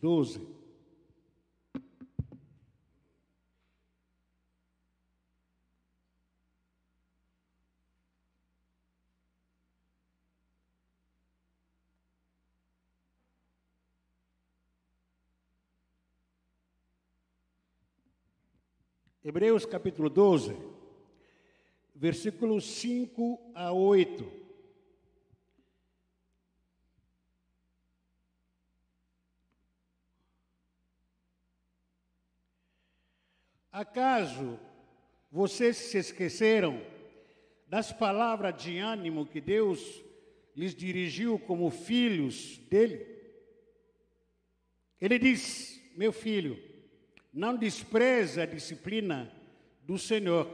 12. Hebreus capítulo 12, versículos 5 a 8. Acaso vocês se esqueceram das palavras de ânimo que Deus lhes dirigiu como filhos dele? Ele diz: Meu filho, não despreze a disciplina do Senhor,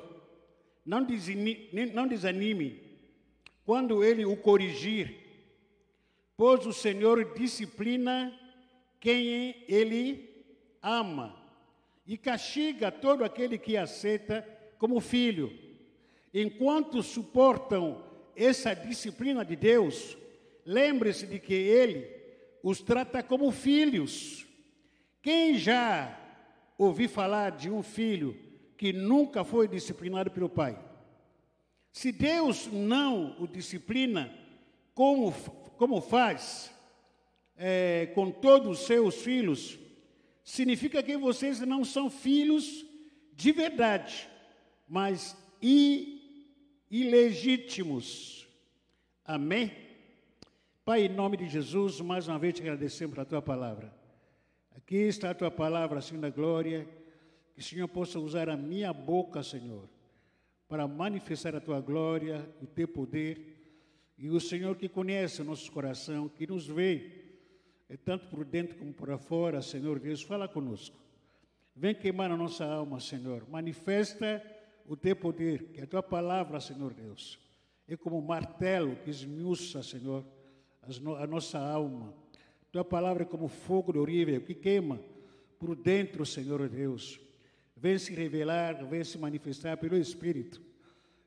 não desanime, não desanime quando ele o corrigir, pois o Senhor disciplina quem ele ama e castiga todo aquele que aceita como filho. Enquanto suportam essa disciplina de Deus, lembre-se de que Ele os trata como filhos. Quem já ouviu falar de um filho que nunca foi disciplinado pelo pai? Se Deus não o disciplina, como, como faz é, com todos os seus filhos, significa que vocês não são filhos de verdade, mas ilegítimos. Amém? Pai, em nome de Jesus, mais uma vez te agradecemos pela tua palavra. Aqui está a tua palavra, Senhor da glória, que o Senhor possa usar a minha boca, Senhor, para manifestar a tua glória, o teu poder, e o Senhor que conhece o nosso coração, que nos vê, tanto por dentro como por fora, Senhor Deus, fala conosco. Vem queimar a nossa alma, Senhor. Manifesta o teu poder, que a tua palavra, Senhor Deus, é como martelo que esmiuça, Senhor, a nossa alma. Tua palavra é como fogo de horrível que queima por dentro, Senhor Deus. Vem se revelar, vem se manifestar pelo Espírito.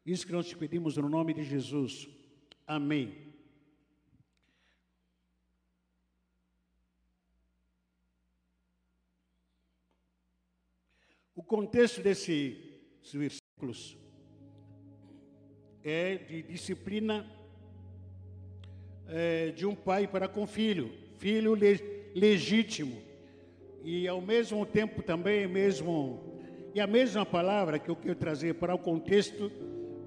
Isso que nós te pedimos no nome de Jesus. Amém. Contexto desses versículos é de disciplina é, de um pai para com filho, filho le, legítimo. E ao mesmo tempo também mesmo e a mesma palavra que eu quero trazer para o contexto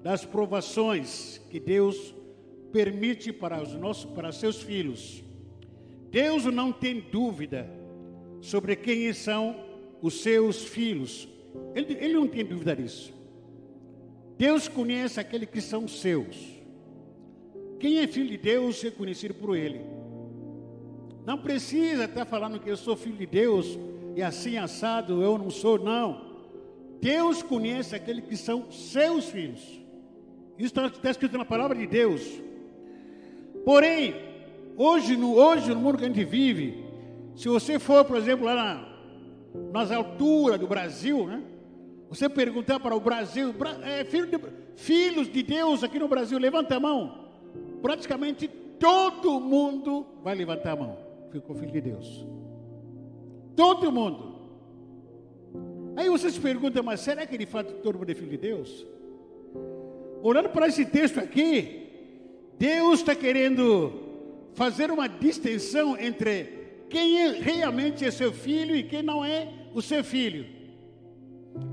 das provações que Deus permite para os nossos para seus filhos. Deus não tem dúvida sobre quem são os seus filhos. Ele, ele não tem dúvida disso. Deus conhece aqueles que são seus. Quem é filho de Deus é conhecido por Ele. Não precisa estar falando que eu sou filho de Deus e assim assado eu não sou, não. Deus conhece aqueles que são seus filhos. Isso está, escrito na palavra de Deus. Porém, hoje no, hoje no mundo que a gente vive, se você for, por exemplo, lá na, nas alturas do Brasil, né? Você perguntar para o Brasil, é, filho de, filhos de Deus aqui no Brasil, levanta a mão. Praticamente todo mundo vai levantar a mão. Ficou filho de Deus. Todo mundo. Aí você se pergunta, mas será que de fato todo mundo é filho de Deus? Olhando para esse texto aqui, Deus está querendo fazer uma distinção entre quem é, realmente é seu filho e quem não é o seu filho.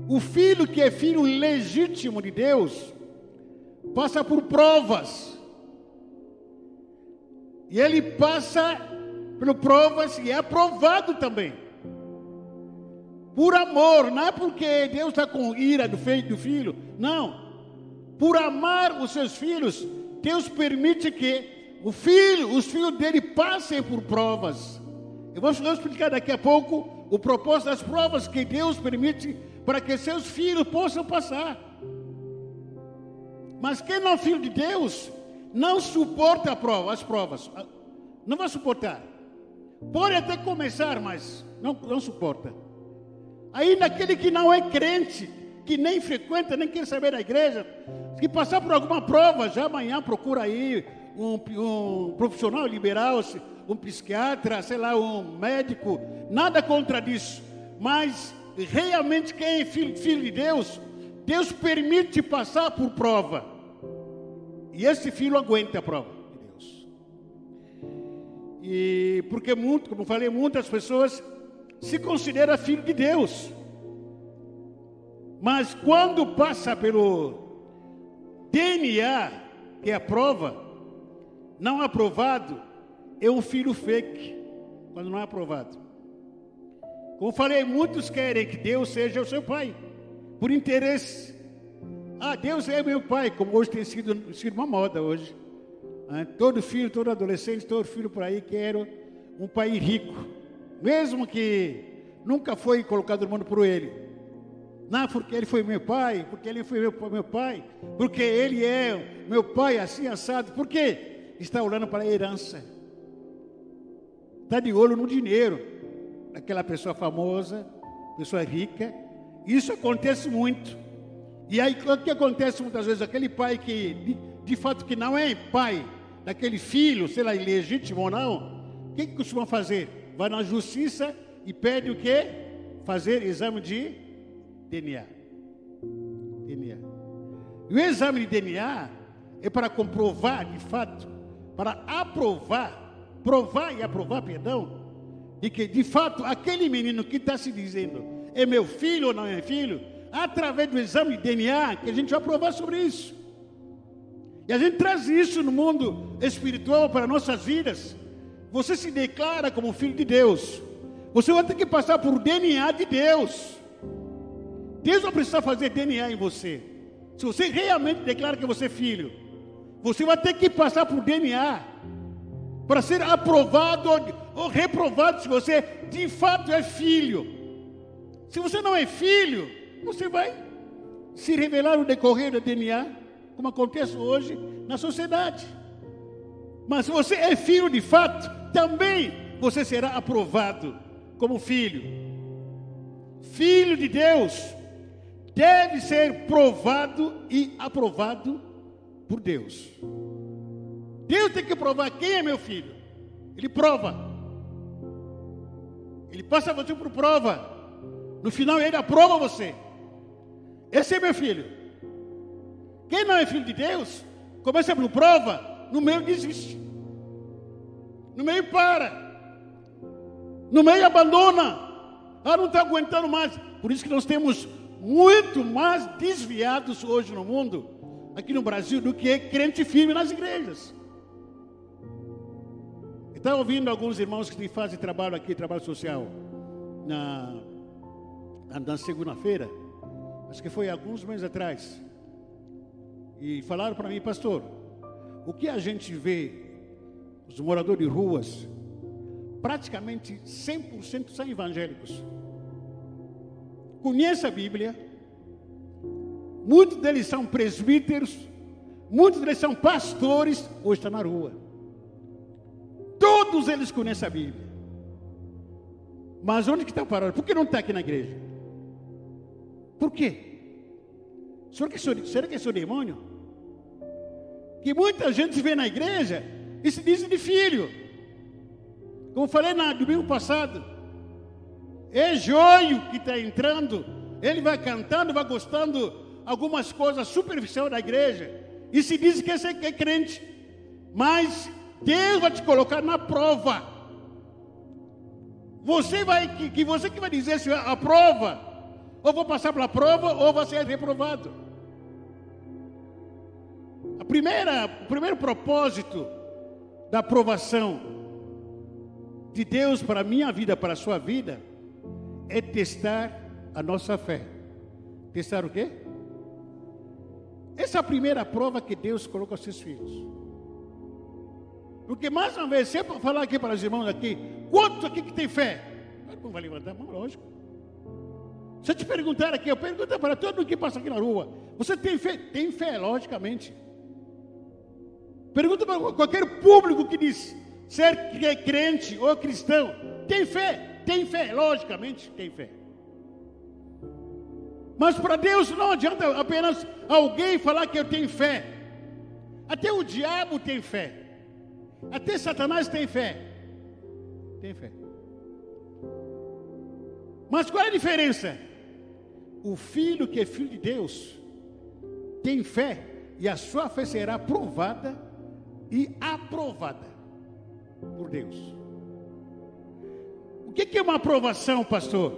O filho que é filho legítimo de Deus passa por provas. E ele passa por provas e é aprovado também. Por amor, não é porque Deus está com ira do filho, do filho, não. Por amar os seus filhos, Deus permite que o filho, os filhos dele passem por provas. Eu vou explicar daqui a pouco o propósito das provas que Deus permite para que seus filhos possam passar. Mas quem não é filho de Deus não suporta prova, as provas. Não vai suportar. Pode até começar, mas não, não suporta. Ainda aquele que não é crente, que nem frequenta, nem quer saber da igreja, que passar por alguma prova, já amanhã procura aí um, um profissional liberal, um psiquiatra, sei lá, um médico, nada contra isso. Mas realmente quem é filho, filho de Deus, Deus permite passar por prova. E esse filho aguenta a prova de Deus. E porque muito, como falei, muitas pessoas se consideram filho de Deus. Mas quando passa pelo DNA, que é a prova, não aprovado, é um filho fake, quando não é aprovado. Como falei, muitos querem que Deus seja o seu pai, por interesse. Ah, Deus é meu pai, como hoje tem sido, sido uma moda hoje. Ah, todo filho, todo adolescente, todo filho por aí quer um pai rico, mesmo que nunca foi colocado no mundo por ele. Não, porque ele foi meu pai, porque ele foi meu, meu pai, porque ele é meu pai assim assado. Por quê? Está olhando para a herança. Está de olho no dinheiro. Aquela pessoa famosa, pessoa rica. Isso acontece muito. E aí o que acontece muitas vezes? Aquele pai que, de, de fato, que não é pai daquele filho, sei lá, ilegítimo ou não, o que, que costuma fazer? Vai na justiça e pede o quê? Fazer exame de DNA. DNA. E o exame de DNA é para comprovar, de fato, para aprovar, provar e aprovar, perdão, de que, de fato, aquele menino que está se dizendo é meu filho ou não é filho, através do exame de DNA, que a gente vai provar sobre isso. E a gente traz isso no mundo espiritual para nossas vidas. Você se declara como filho de Deus. Você vai ter que passar por DNA de Deus. Deus não precisa fazer DNA em você. Se você realmente declara que você é filho, você vai ter que passar por DNA para ser aprovado ou reprovado se você de fato é filho. Se você não é filho, você vai se revelar no decorrer do DNA, como acontece hoje na sociedade. Mas se você é filho de fato, também você será aprovado como filho. Filho de Deus deve ser provado e aprovado por Deus. Deus tem que provar quem é meu filho. Ele prova. Ele passa você por prova. No final ele aprova você. Esse é meu filho. Quem não é filho de Deus, começa por prova, no meio desiste. No meio para. No meio abandona. Ah, não está aguentando mais. Por isso que nós temos muito mais desviados hoje no mundo, aqui no Brasil, do que crente firme nas igrejas. Estava ouvindo alguns irmãos que fazem trabalho aqui, trabalho social, na, na segunda-feira, acho que foi alguns meses atrás, e falaram para mim, pastor, o que a gente vê, os moradores de ruas, praticamente 100% são evangélicos. Conhece a Bíblia, muitos deles são presbíteros, muitos deles são pastores, hoje está na rua. Todos eles conhecem a Bíblia. Mas onde que está parado? Por que não está aqui na igreja? Por quê? Será que, sou, será que é seu demônio? Que muita gente vê na igreja e se diz de filho. Como falei no domingo passado, é joio que está entrando. Ele vai cantando, vai gostando algumas coisas superficiais da igreja. E se diz que esse é crente. Mas Deus vai te colocar na prova. Você vai, que, que você que vai dizer se a prova, ou vou passar pela prova, ou vai ser reprovado. A primeira, o primeiro propósito da aprovação de Deus para a minha vida, para a sua vida, é testar a nossa fé. Testar o quê? Essa é a primeira prova que Deus coloca aos seus filhos. Porque mais uma vez, se é para falar aqui para os irmãos aqui, quantos aqui que tem fé? Não vai levantar a mão, lógico. Se eu te perguntar aqui, eu pergunto para todo mundo que passa aqui na rua, você tem fé? Tem fé, logicamente. Pergunta para qualquer público que diz ser crente ou cristão, tem fé? Tem fé, logicamente tem fé. Mas para Deus não adianta apenas alguém falar que eu tenho fé. Até o diabo tem fé. Até Satanás tem fé. tem fé. Mas qual é a diferença? O filho que é filho de Deus tem fé e a sua fé será provada e aprovada por Deus. O que é uma aprovação, pastor?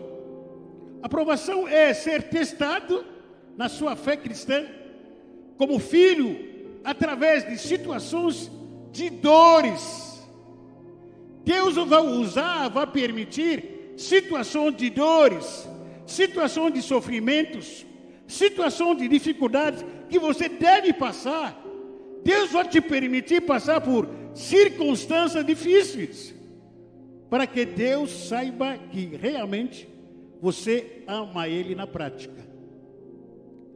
Aprovação é ser testado na sua fé cristã como filho através de situações de dores. Deus vai usar, vai permitir situações de dores, situações de sofrimentos, situações de dificuldades que você deve passar. Deus vai te permitir passar por circunstâncias difíceis, para que Deus saiba que realmente você ama Ele na prática.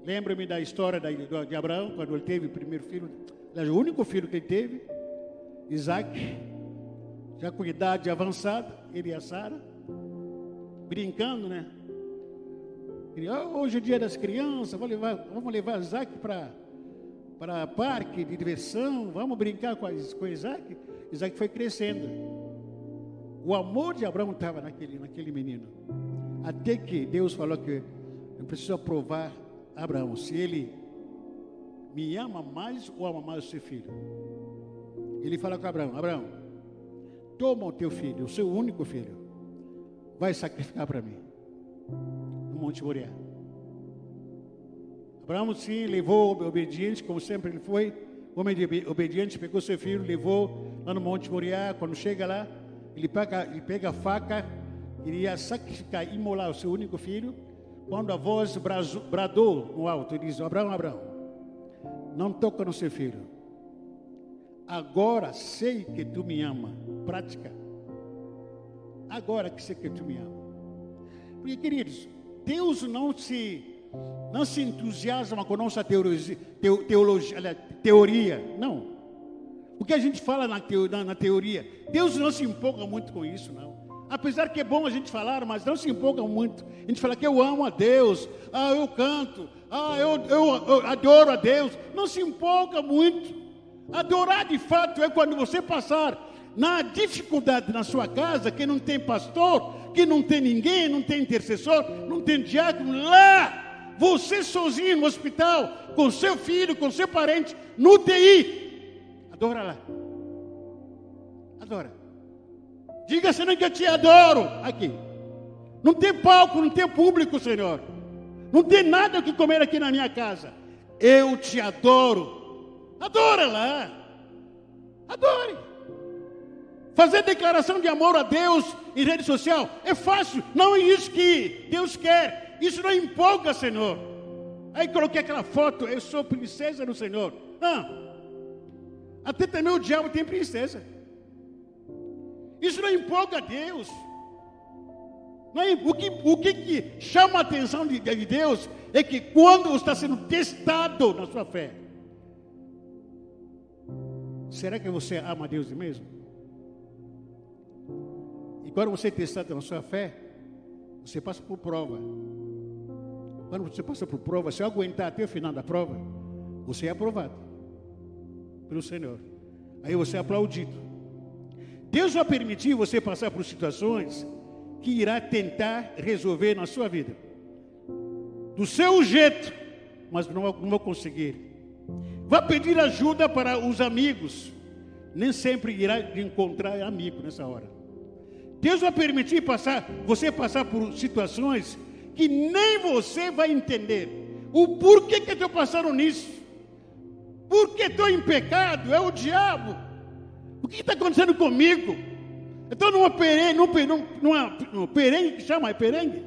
Lembra-me da história de Abraão, quando ele teve o primeiro filho, o único filho que ele teve, Isaac, já com idade avançada, ele e a Sara, brincando, né? Hoje é o dia das crianças, vamos levar, vamos levar Isaac para para parque de diversão, vamos brincar com, com Isaac. Isaac foi crescendo. O amor de Abraão estava naquele, naquele menino. Até que Deus falou que eu preciso aprovar Abraão, se ele me ama mais ou ama mais o seu filho. Ele fala com Abraão: Abraão, toma o teu filho, o seu único filho, vai sacrificar para mim no Monte Moriá. Abraão sim levou obediente, como sempre ele foi, homem obediente, pegou seu filho, levou lá no Monte Moriá. Quando chega lá, ele pega, ele pega a faca, queria sacrificar, imolar o seu único filho. Quando a voz bradou no alto, ele diz: Abraão, Abraão, não toca no seu filho. Agora sei que tu me ama. Prática. Agora que sei que tu me ama. Porque, queridos, Deus não se não se entusiasma com nossa teologia, teologia, teoria, não. O que a gente fala na, teoria, na teoria, Deus não se empolga muito com isso, não. Apesar que é bom a gente falar, mas não se empolga muito. A gente fala que eu amo a Deus, ah, eu canto, ah, eu, eu, eu adoro a Deus. Não se empolga muito. Adorar de fato é quando você passar na dificuldade na sua casa, que não tem pastor, que não tem ninguém, não tem intercessor, não tem diácono, lá você sozinho no hospital, com seu filho, com seu parente, no TI. Adora lá. Adora. Diga, Senhor, que eu te adoro. Aqui. Não tem palco, não tem público, Senhor. Não tem nada que comer aqui na minha casa. Eu te adoro. Adora lá. Adore. Fazer declaração de amor a Deus em rede social é fácil. Não é isso que Deus quer. Isso não empolga, Senhor. Aí coloquei aquela foto, eu sou princesa do Senhor. Não. Até também o diabo tem princesa. Isso não empolga a Deus. Não é, o, que, o que, que chama a atenção de, de Deus é que quando está sendo testado na sua fé, será que você ama a Deus mesmo? E quando você é testado na sua fé, você passa por prova. Quando você passa por prova, se aguentar até o final da prova, você é aprovado pelo Senhor. Aí você é aplaudido. Deus vai permitir você passar por situações que irá tentar resolver na sua vida. Do seu jeito, mas não, vou conseguir. Vai pedir ajuda para os amigos. Nem sempre irá encontrar amigo nessa hora. Deus vai permitir passar, você passar por situações que nem você vai entender o porquê que estou passando nisso. Porque estou em pecado, é o diabo. O que está acontecendo comigo? Estou numa perengue, numa, numa, numa perengue que chama, é perengue?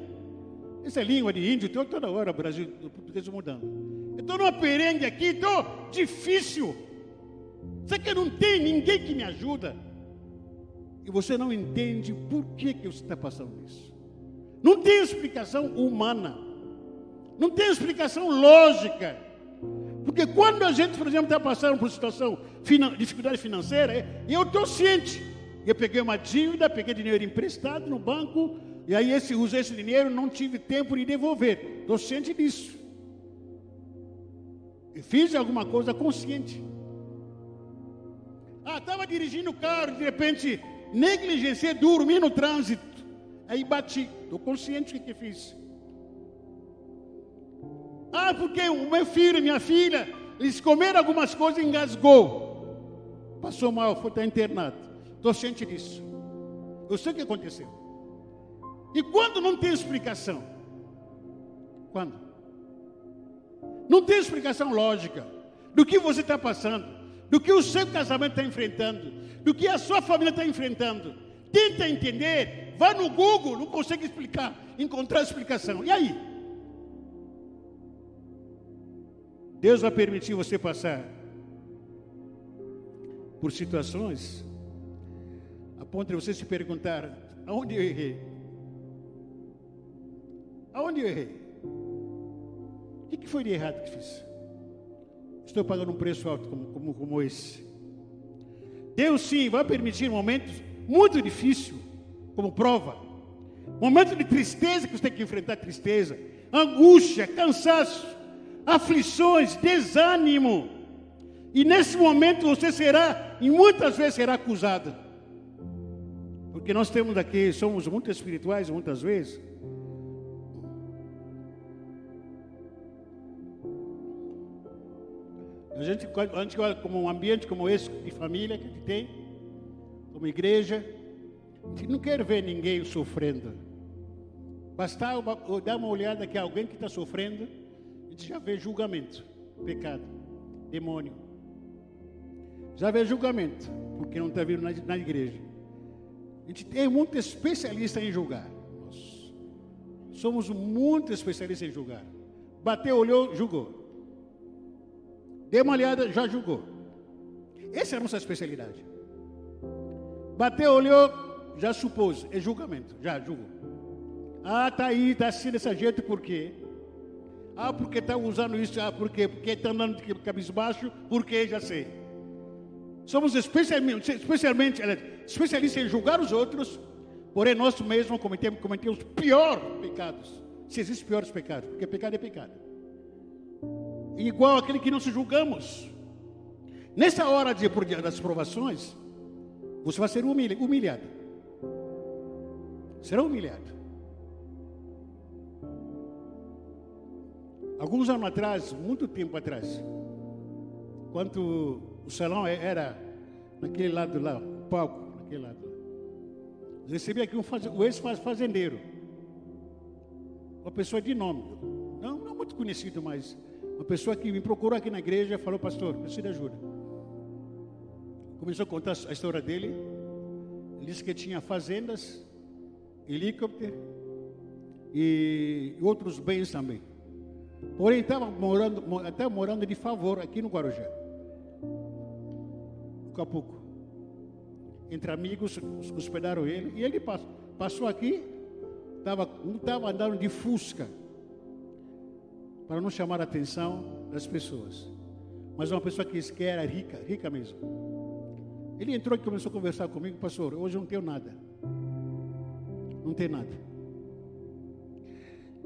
Essa é língua de índio, estou toda hora o Brasil, o português mudando. Estou numa perengue aqui, estou difícil. Você que não tem ninguém que me ajuda. E você não entende por que, que você está passando isso. Não tem explicação humana. Não tem explicação lógica. Porque quando a gente, por exemplo, está passando por situação, dificuldade financeira, eu estou ciente. Eu peguei uma dívida, peguei dinheiro emprestado no banco, e aí esse, usei esse dinheiro, não tive tempo de devolver. Estou ciente disso. E fiz alguma coisa consciente. Ah, estava dirigindo o carro, de repente negligenciei dormir no trânsito. Aí bati, estou consciente do que fiz. Ah, porque o meu filho e minha filha, eles comeram algumas coisas e engasgou. Passou mal, foi estar internado. Estou ciente disso. Eu sei o que aconteceu. E quando não tem explicação? Quando? Não tem explicação lógica do que você está passando, do que o seu casamento está enfrentando, do que a sua família está enfrentando. Tenta entender, vá no Google, não consegue explicar, encontrar explicação. E aí? Deus vai permitir você passar por situações a ponto de você se perguntar: aonde eu errei? Aonde eu errei? O que foi de errado que fiz? Estou pagando um preço alto como, como, como esse. Deus sim vai permitir momentos muito difíceis, como prova. Momentos de tristeza que você tem que enfrentar tristeza, angústia, cansaço, aflições, desânimo. E nesse momento você será, e muitas vezes será acusado. Porque nós temos aqui, somos muito espirituais muitas vezes. A gente, a gente olha como um ambiente como esse de família que a gente tem, como igreja, a gente não quer ver ninguém sofrendo. Basta dar uma olhada que alguém que está sofrendo, a gente já vê julgamento, pecado, demônio. Já vê julgamento, porque não está vindo na, na igreja. A gente tem muito especialista em julgar. Nós somos muito especialistas em julgar. Bateu, olhou, julgou. Deu uma olhada, já julgou. Essa é a nossa especialidade. Bateu, olhou, já supôs. É julgamento, já julgou. Ah, tá aí, está assim desse jeito, por quê? Ah, porque está usando isso, ah, por quê? Porque está andando de cabeça baixo, por quê? Já sei. Somos especialmente, especialmente especialistas em julgar os outros, porém nós mesmos cometemos, cometemos piores pecados. Se existem piores pecados, porque pecado é pecado igual aquele que não se julgamos. Nessa hora de, das provações, você vai ser humilhado. Será humilhado. Alguns anos atrás, muito tempo atrás, quando o salão era naquele lado lá, o palco, naquele lado lá, recebi aqui um faz, o ex-fazendeiro, uma pessoa de nome, não, não muito conhecido, mas uma pessoa que me procurou aqui na igreja falou, pastor, preciso de ajuda. Começou a contar a história dele. Ele disse que tinha fazendas, helicóptero e outros bens também. Porém, estava morando, até morando de favor aqui no Guarujá. Pouco a pouco. Entre amigos, hospedaram ele. E ele passou, aqui, estava tava andando de Fusca para não chamar a atenção das pessoas. Mas uma pessoa que que era rica, rica mesmo. Ele entrou e começou a conversar comigo, pastor, hoje eu não tenho nada. Não tem nada.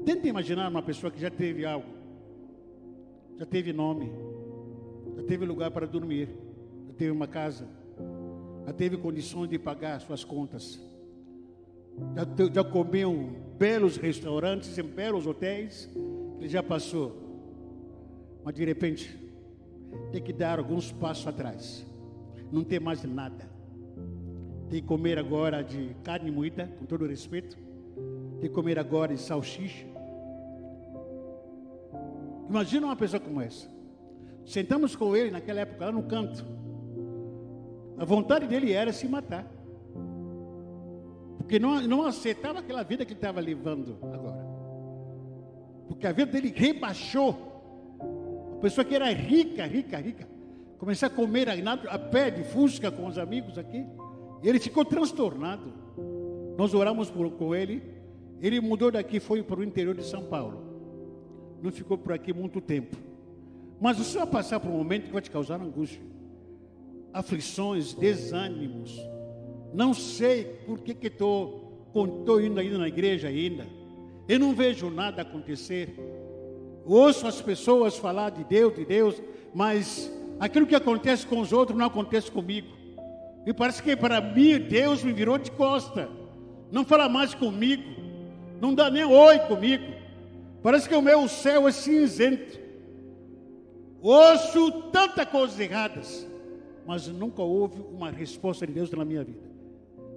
Tenta imaginar uma pessoa que já teve algo, já teve nome, já teve lugar para dormir, já teve uma casa, já teve condições de pagar suas contas, já, já comeu belos restaurantes, em belos hotéis, ele já passou. Mas de repente, tem que dar alguns passos atrás. Não tem mais nada. Tem que comer agora de carne moída, com todo respeito. Tem que comer agora de salsicha. Imagina uma pessoa como essa. Sentamos com ele naquela época lá no canto. A vontade dele era se matar. Porque não, não aceitava aquela vida que ele estava levando agora. Porque a vida dele rebaixou. A pessoa que era rica, rica, rica, começou a comer a pé de fusca com os amigos aqui. E ele ficou transtornado. Nós oramos por, com ele. Ele mudou daqui, foi para o interior de São Paulo. Não ficou por aqui muito tempo. Mas você vai passar por um momento que vai te causar angústia, aflições, desânimos. Não sei por que estou indo ainda na igreja ainda. Eu não vejo nada acontecer. Ouço as pessoas falar de Deus, de Deus, mas aquilo que acontece com os outros não acontece comigo. E parece que para mim Deus me virou de costa. Não fala mais comigo. Não dá nem oi comigo. Parece que o meu céu é cinzento. Ouço tantas coisas erradas, mas nunca houve uma resposta de Deus na minha vida.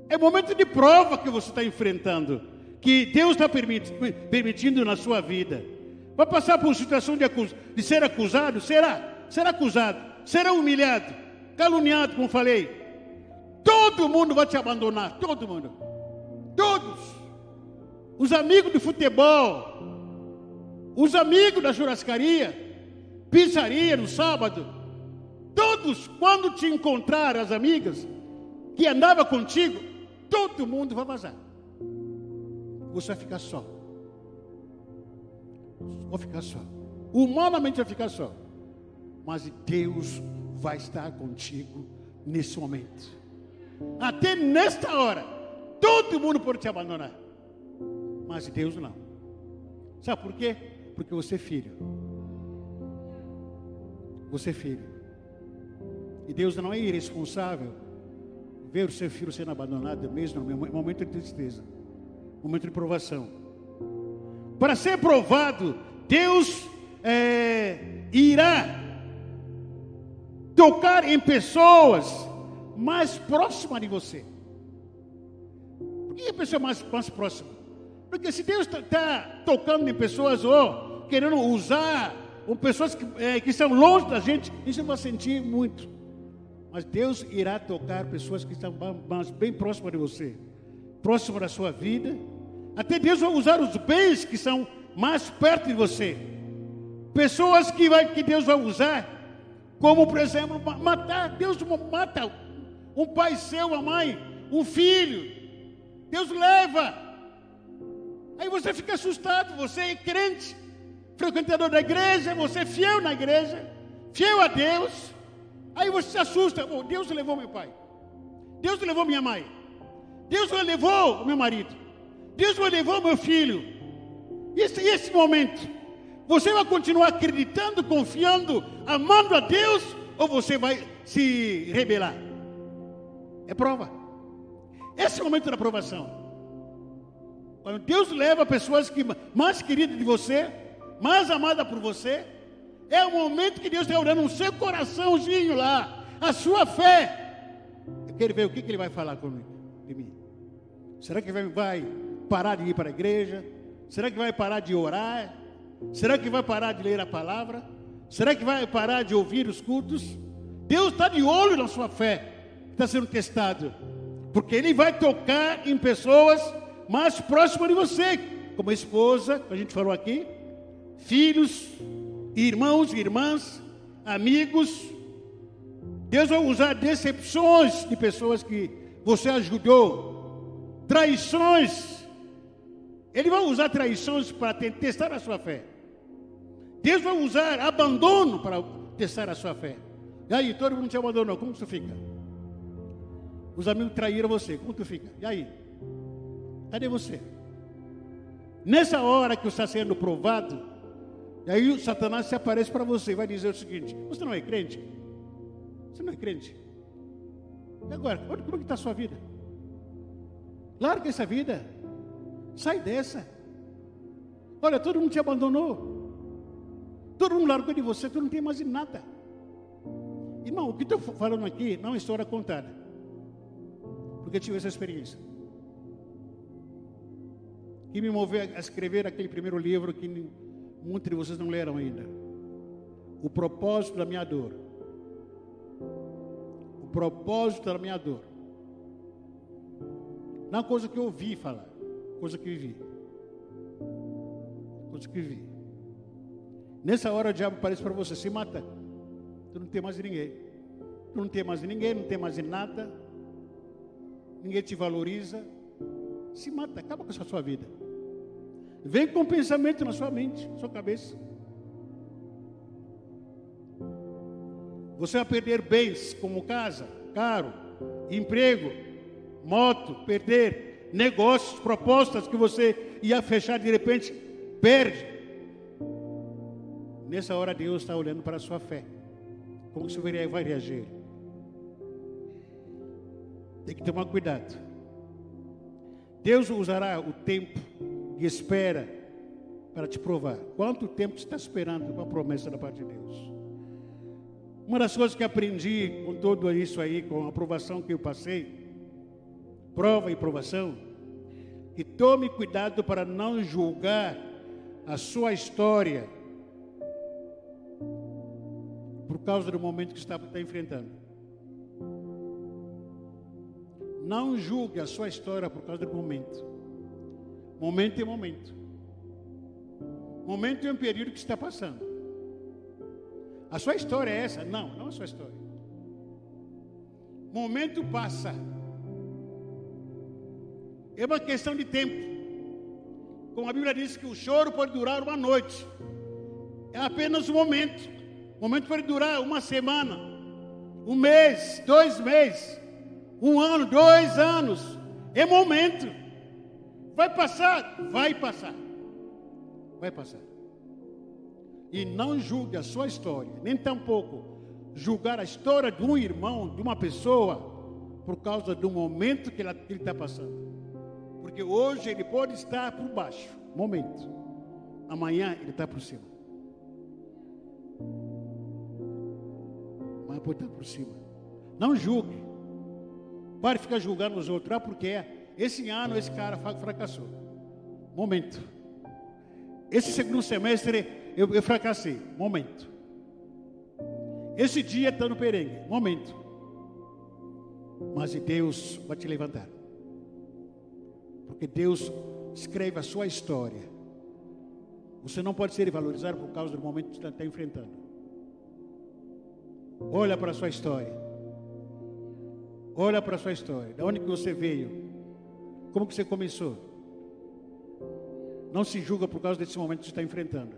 É momento de prova que você está enfrentando, que Deus está permitindo na sua vida. Vai passar por situação de, de ser acusado? Será? Será acusado? Será humilhado? Caluniado, como falei? Todo mundo vai te abandonar, todo mundo. Todos. Os amigos de futebol, os amigos da churrascaria, pizzaria no sábado, todos, quando te encontrar as amigas que andava contigo, todo mundo vai vazar. Você vai ficar só. Vou ficar só. Humanamente vai ficar só. Mas Deus vai estar contigo nesse momento. Até nesta hora, todo mundo pode te abandonar. Mas Deus não. Sabe por quê? Porque você é filho. Você é filho. E Deus não é irresponsável ver o seu filho sendo abandonado mesmo no momento de tristeza, momento de provação. Para ser provado, Deus é, irá tocar em pessoas mais próximas de você. Por que a pessoa mais, mais próxima? Porque se Deus está tá tocando em pessoas ou querendo usar ou pessoas que, é, que estão longe da gente, isso vai sentir muito. Mas Deus irá tocar pessoas que estão mais, bem próximas de você, próximas da sua vida. Até Deus vai usar os bens que são mais perto de você. Pessoas que, vai, que Deus vai usar, como por exemplo, matar. Deus mata um pai seu, uma mãe, um filho. Deus leva. Aí você fica assustado, você é crente frequentador da igreja, você é fiel na igreja, fiel a Deus. Aí você se assusta, oh, Deus levou meu pai, Deus levou minha mãe, Deus levou meu marido, Deus levou meu filho. Esse, esse momento, você vai continuar acreditando, confiando, amando a Deus, ou você vai se rebelar? É prova. Esse é o momento da aprovação. Quando Deus leva pessoas que mais queridas de você, mais amada por você, é o momento que Deus está olhando no seu coraçãozinho lá, a sua fé. Eu quero ver o que, que Ele vai falar comigo, de mim. Será que vai, vai parar de ir para a igreja? Será que vai parar de orar? Será que vai parar de ler a palavra? Será que vai parar de ouvir os cultos? Deus está de olho na sua fé, está sendo testado, porque Ele vai tocar em pessoas mais próximas de você, como a esposa, que a gente falou aqui, filhos, irmãos, irmãs, amigos. Deus vai usar decepções de pessoas que você ajudou, traições. Ele vai usar traições para testar a sua fé. Deus vai usar abandono para testar a sua fé. E aí, todo mundo te abandonou, como você fica? Os amigos traíram você, como tu fica? E aí? Cadê você? Nessa hora que você está sendo provado, e aí Satanás se aparece para você, vai dizer o seguinte: você não é crente? Você não é crente? E agora, olha como é está a sua vida. Larga essa vida. Sai dessa. Olha, todo mundo te abandonou. Todo mundo largou de você, tu não tem mais nada. Irmão, o que estou falando aqui não é história contada. Porque eu tive essa experiência. Que me moveu a escrever aquele primeiro livro que Muitos de vocês não leram ainda. O propósito da minha dor. O propósito da minha dor. Não é coisa que eu ouvi falar, coisa que vivi. Coisa que vivi. Nessa hora o diabo aparece para você, se mata. Tu não tem mais ninguém. Tu não tem mais ninguém, não tem mais nada. Ninguém te valoriza. Se mata, acaba com a sua vida. Vem com pensamento na sua mente, na sua cabeça. Você vai perder bens como casa, carro, emprego, moto, perder negócios, propostas que você ia fechar de repente, perde. Nessa hora Deus está olhando para a sua fé. Como você vai reagir? Tem que tomar cuidado. Deus usará o tempo de espera para te provar. Quanto tempo você está esperando uma promessa da parte de Deus? Uma das coisas que aprendi com tudo isso aí, com a aprovação que eu passei, prova e provação, que tome cuidado para não julgar a sua história por causa do momento que está, está enfrentando. Não julgue a sua história por causa do momento. Momento é momento. Momento é um período que está passando. A sua história é essa? Não, não a sua história. Momento passa. É uma questão de tempo. Como a Bíblia diz que o choro pode durar uma noite. É apenas um momento. O momento pode durar uma semana, um mês, dois meses, um ano, dois anos. É momento. Vai passar? Vai passar. Vai passar. E não julgue a sua história, nem tampouco julgar a história de um irmão, de uma pessoa, por causa do momento que ele está passando. Porque hoje ele pode estar por baixo, momento. Amanhã ele está por cima. Amanhã pode estar por cima. Não julgue. Pare de ficar julgando os outros. Ah, porque esse ano esse cara fracassou. Momento. Esse segundo semestre eu, eu fracassei. Momento. Esse dia está no perengue. Momento. Mas Deus vai te levantar. Porque Deus escreve a sua história. Você não pode ser valorizado por causa do momento que você está enfrentando. Olha para a sua história. Olha para a sua história. De onde que você veio? Como que você começou? Não se julga por causa desse momento que você está enfrentando.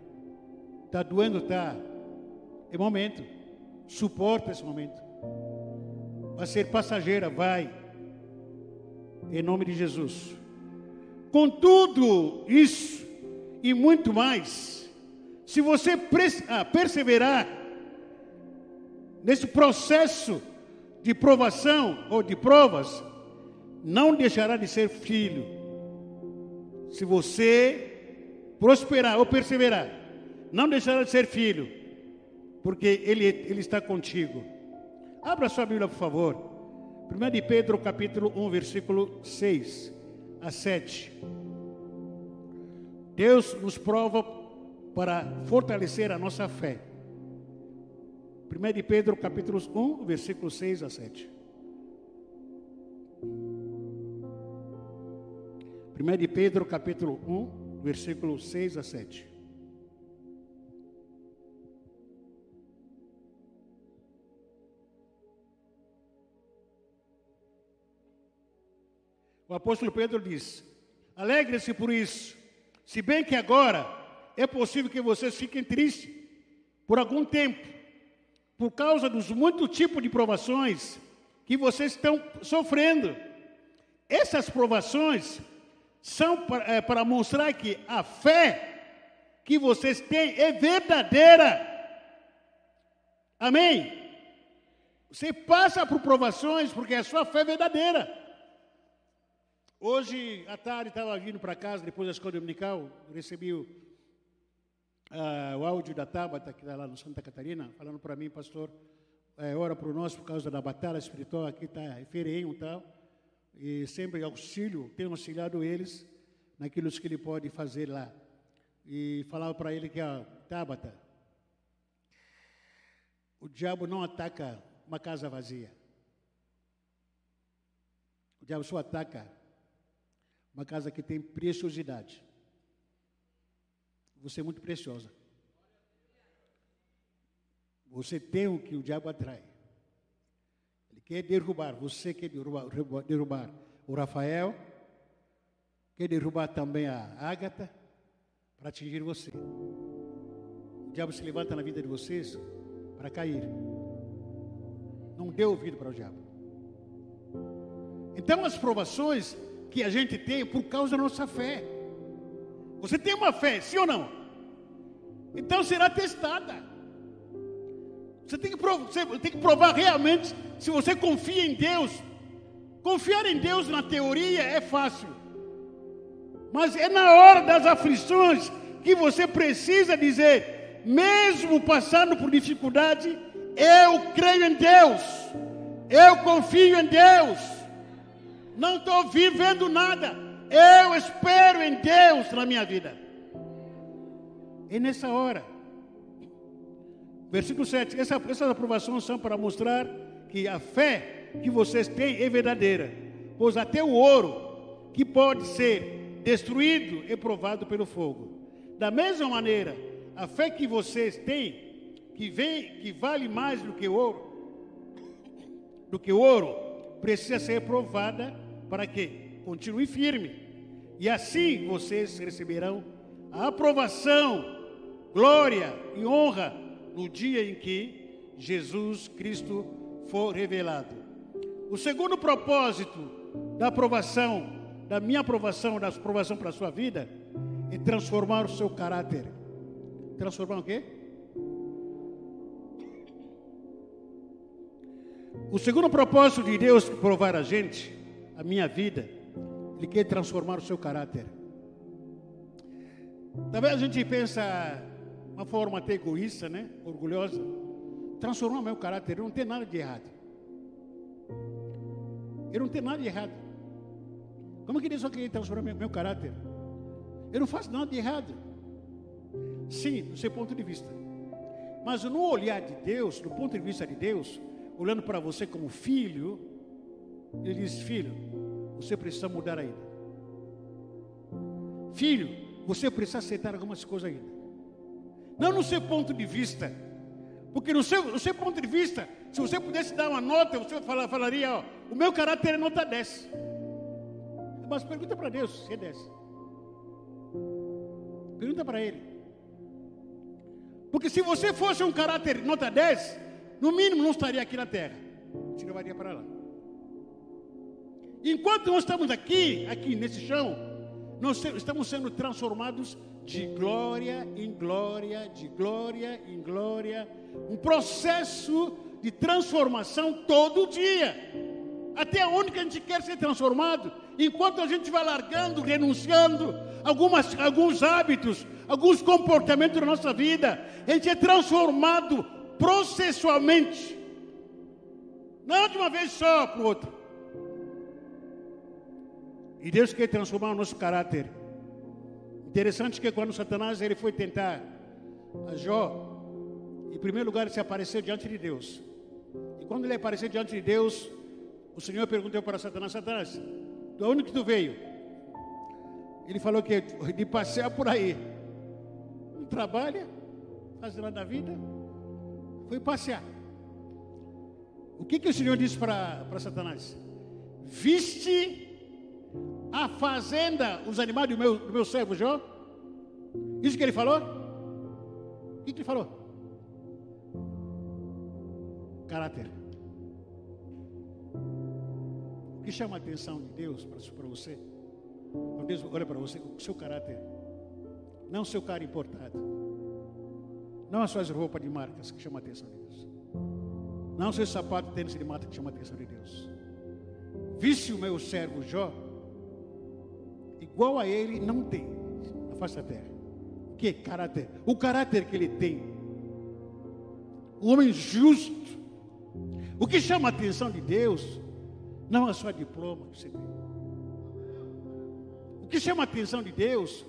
Está doendo, tá? É momento. Suporta esse momento. Vai ser passageira, vai. Em nome de Jesus. Com tudo isso e muito mais, se você ah, perseverar nesse processo de provação ou de provas, não deixará de ser filho. Se você prosperar ou perseverar, não deixará de ser filho, porque ele, ele está contigo. Abra sua Bíblia, por favor. 1 de Pedro, capítulo 1, versículo 6 a 7. Deus nos prova para fortalecer a nossa fé. 1 de Pedro, capítulo 1, versículo 6 a 7. 1 de Pedro, capítulo 1, versículo 6 a 7. O apóstolo Pedro diz: Alegre-se por isso, se bem que agora é possível que vocês fiquem tristes por algum tempo, por causa dos muitos tipos de provações que vocês estão sofrendo. Essas provações são para, é, para mostrar que a fé que vocês têm é verdadeira. Amém? Você passa por provações porque a sua fé é verdadeira. Hoje, à tarde, estava vindo para casa, depois da escola dominical, recebi o, uh, o áudio da Tabata, que está lá no Santa Catarina, falando para mim, pastor, é, ora para nós por causa da batalha espiritual, aqui está ferienho e tal, e sempre auxílio, tenho auxiliado eles naquilo que ele pode fazer lá. E falava para ele que, a Tabata, o diabo não ataca uma casa vazia. O diabo só ataca uma casa que tem preciosidade. Você é muito preciosa. Você tem o que o diabo atrai. Ele quer derrubar, você quer derrubar, derrubar o Rafael, quer derrubar também a Ágata, para atingir você. O diabo se levanta na vida de vocês para cair. Não dê ouvido para o diabo. Então as provações que a gente tem por causa da nossa fé. Você tem uma fé, sim ou não? Então será testada. Você tem que provar, você tem que provar realmente se você confia em Deus Confiar em Deus na teoria é fácil. Mas é na hora das aflições que você precisa dizer, mesmo passando por dificuldade, eu creio em Deus. Eu confio em Deus. Não estou vivendo nada. Eu espero em Deus na minha vida. E nessa hora, versículo 7, essa, essas aprovações são para mostrar que a fé que vocês têm é verdadeira. Pois até o ouro, que pode ser destruído, é provado pelo fogo. Da mesma maneira, a fé que vocês têm que vem, que vale mais do que ouro, do que ouro, precisa ser provada para que continue firme. E assim vocês receberão a aprovação, glória e honra no dia em que Jesus Cristo for revelado. O segundo propósito da aprovação, da minha aprovação, da aprovação para a sua vida, é transformar o seu caráter. Transformar o quê? O segundo propósito de Deus provar a gente, a minha vida, Ele quer transformar o seu caráter. Talvez a gente pensa uma forma até egoísta, né? Orgulhosa. Transformar meu caráter, não tem nada de errado. Eu não tenho nada de errado. Como que Deus só transformar meu, meu caráter? Eu não faço nada de errado. Sim, do seu ponto de vista. Mas no olhar de Deus, do ponto de vista de Deus, olhando para você como filho, ele diz: Filho, você precisa mudar ainda. Filho, você precisa aceitar algumas coisas ainda. Não no seu ponto de vista, porque no seu, no seu ponto de vista, se você pudesse dar uma nota, você falaria: ó, O meu caráter é nota 10. Mas pergunta para Deus se é 10. Pergunta para Ele. Porque se você fosse um caráter nota 10, no mínimo não estaria aqui na terra. Se levaria para lá. Enquanto nós estamos aqui, aqui nesse chão, nós estamos sendo transformados de glória em glória, de glória em glória. Um processo de transformação todo dia. Até onde que a gente quer ser transformado? Enquanto a gente vai largando, renunciando algumas, alguns hábitos, alguns comportamentos da nossa vida, a gente é transformado processualmente. Não de uma vez só para o outro. E Deus quer transformar o nosso caráter. Interessante que quando Satanás ele foi tentar a Jó, em primeiro lugar ele se apareceu diante de Deus. E quando ele apareceu diante de Deus, o Senhor perguntou para Satanás: Satanás, de onde que tu veio? Ele falou que de passear por aí. Não trabalha, faz nada da vida, foi passear. O que, que o Senhor disse para Satanás? Viste a fazenda, os animais do meu, do meu servo Jó? Isso que ele falou? O que, ele falou? Caráter. O que chama a atenção de Deus para você? Deus olha para você, o seu caráter. Não o seu cara importado. Não as suas roupas de marcas que chamam a atenção de Deus. Não os seus sapatos tênis de mata que chamam a atenção de Deus. Visse o meu servo Jó, igual a ele não tem na face da terra. Que caráter? O caráter que ele tem. Um homem justo. O que chama a atenção de Deus não é só diploma que você tem. O que chama a atenção de Deus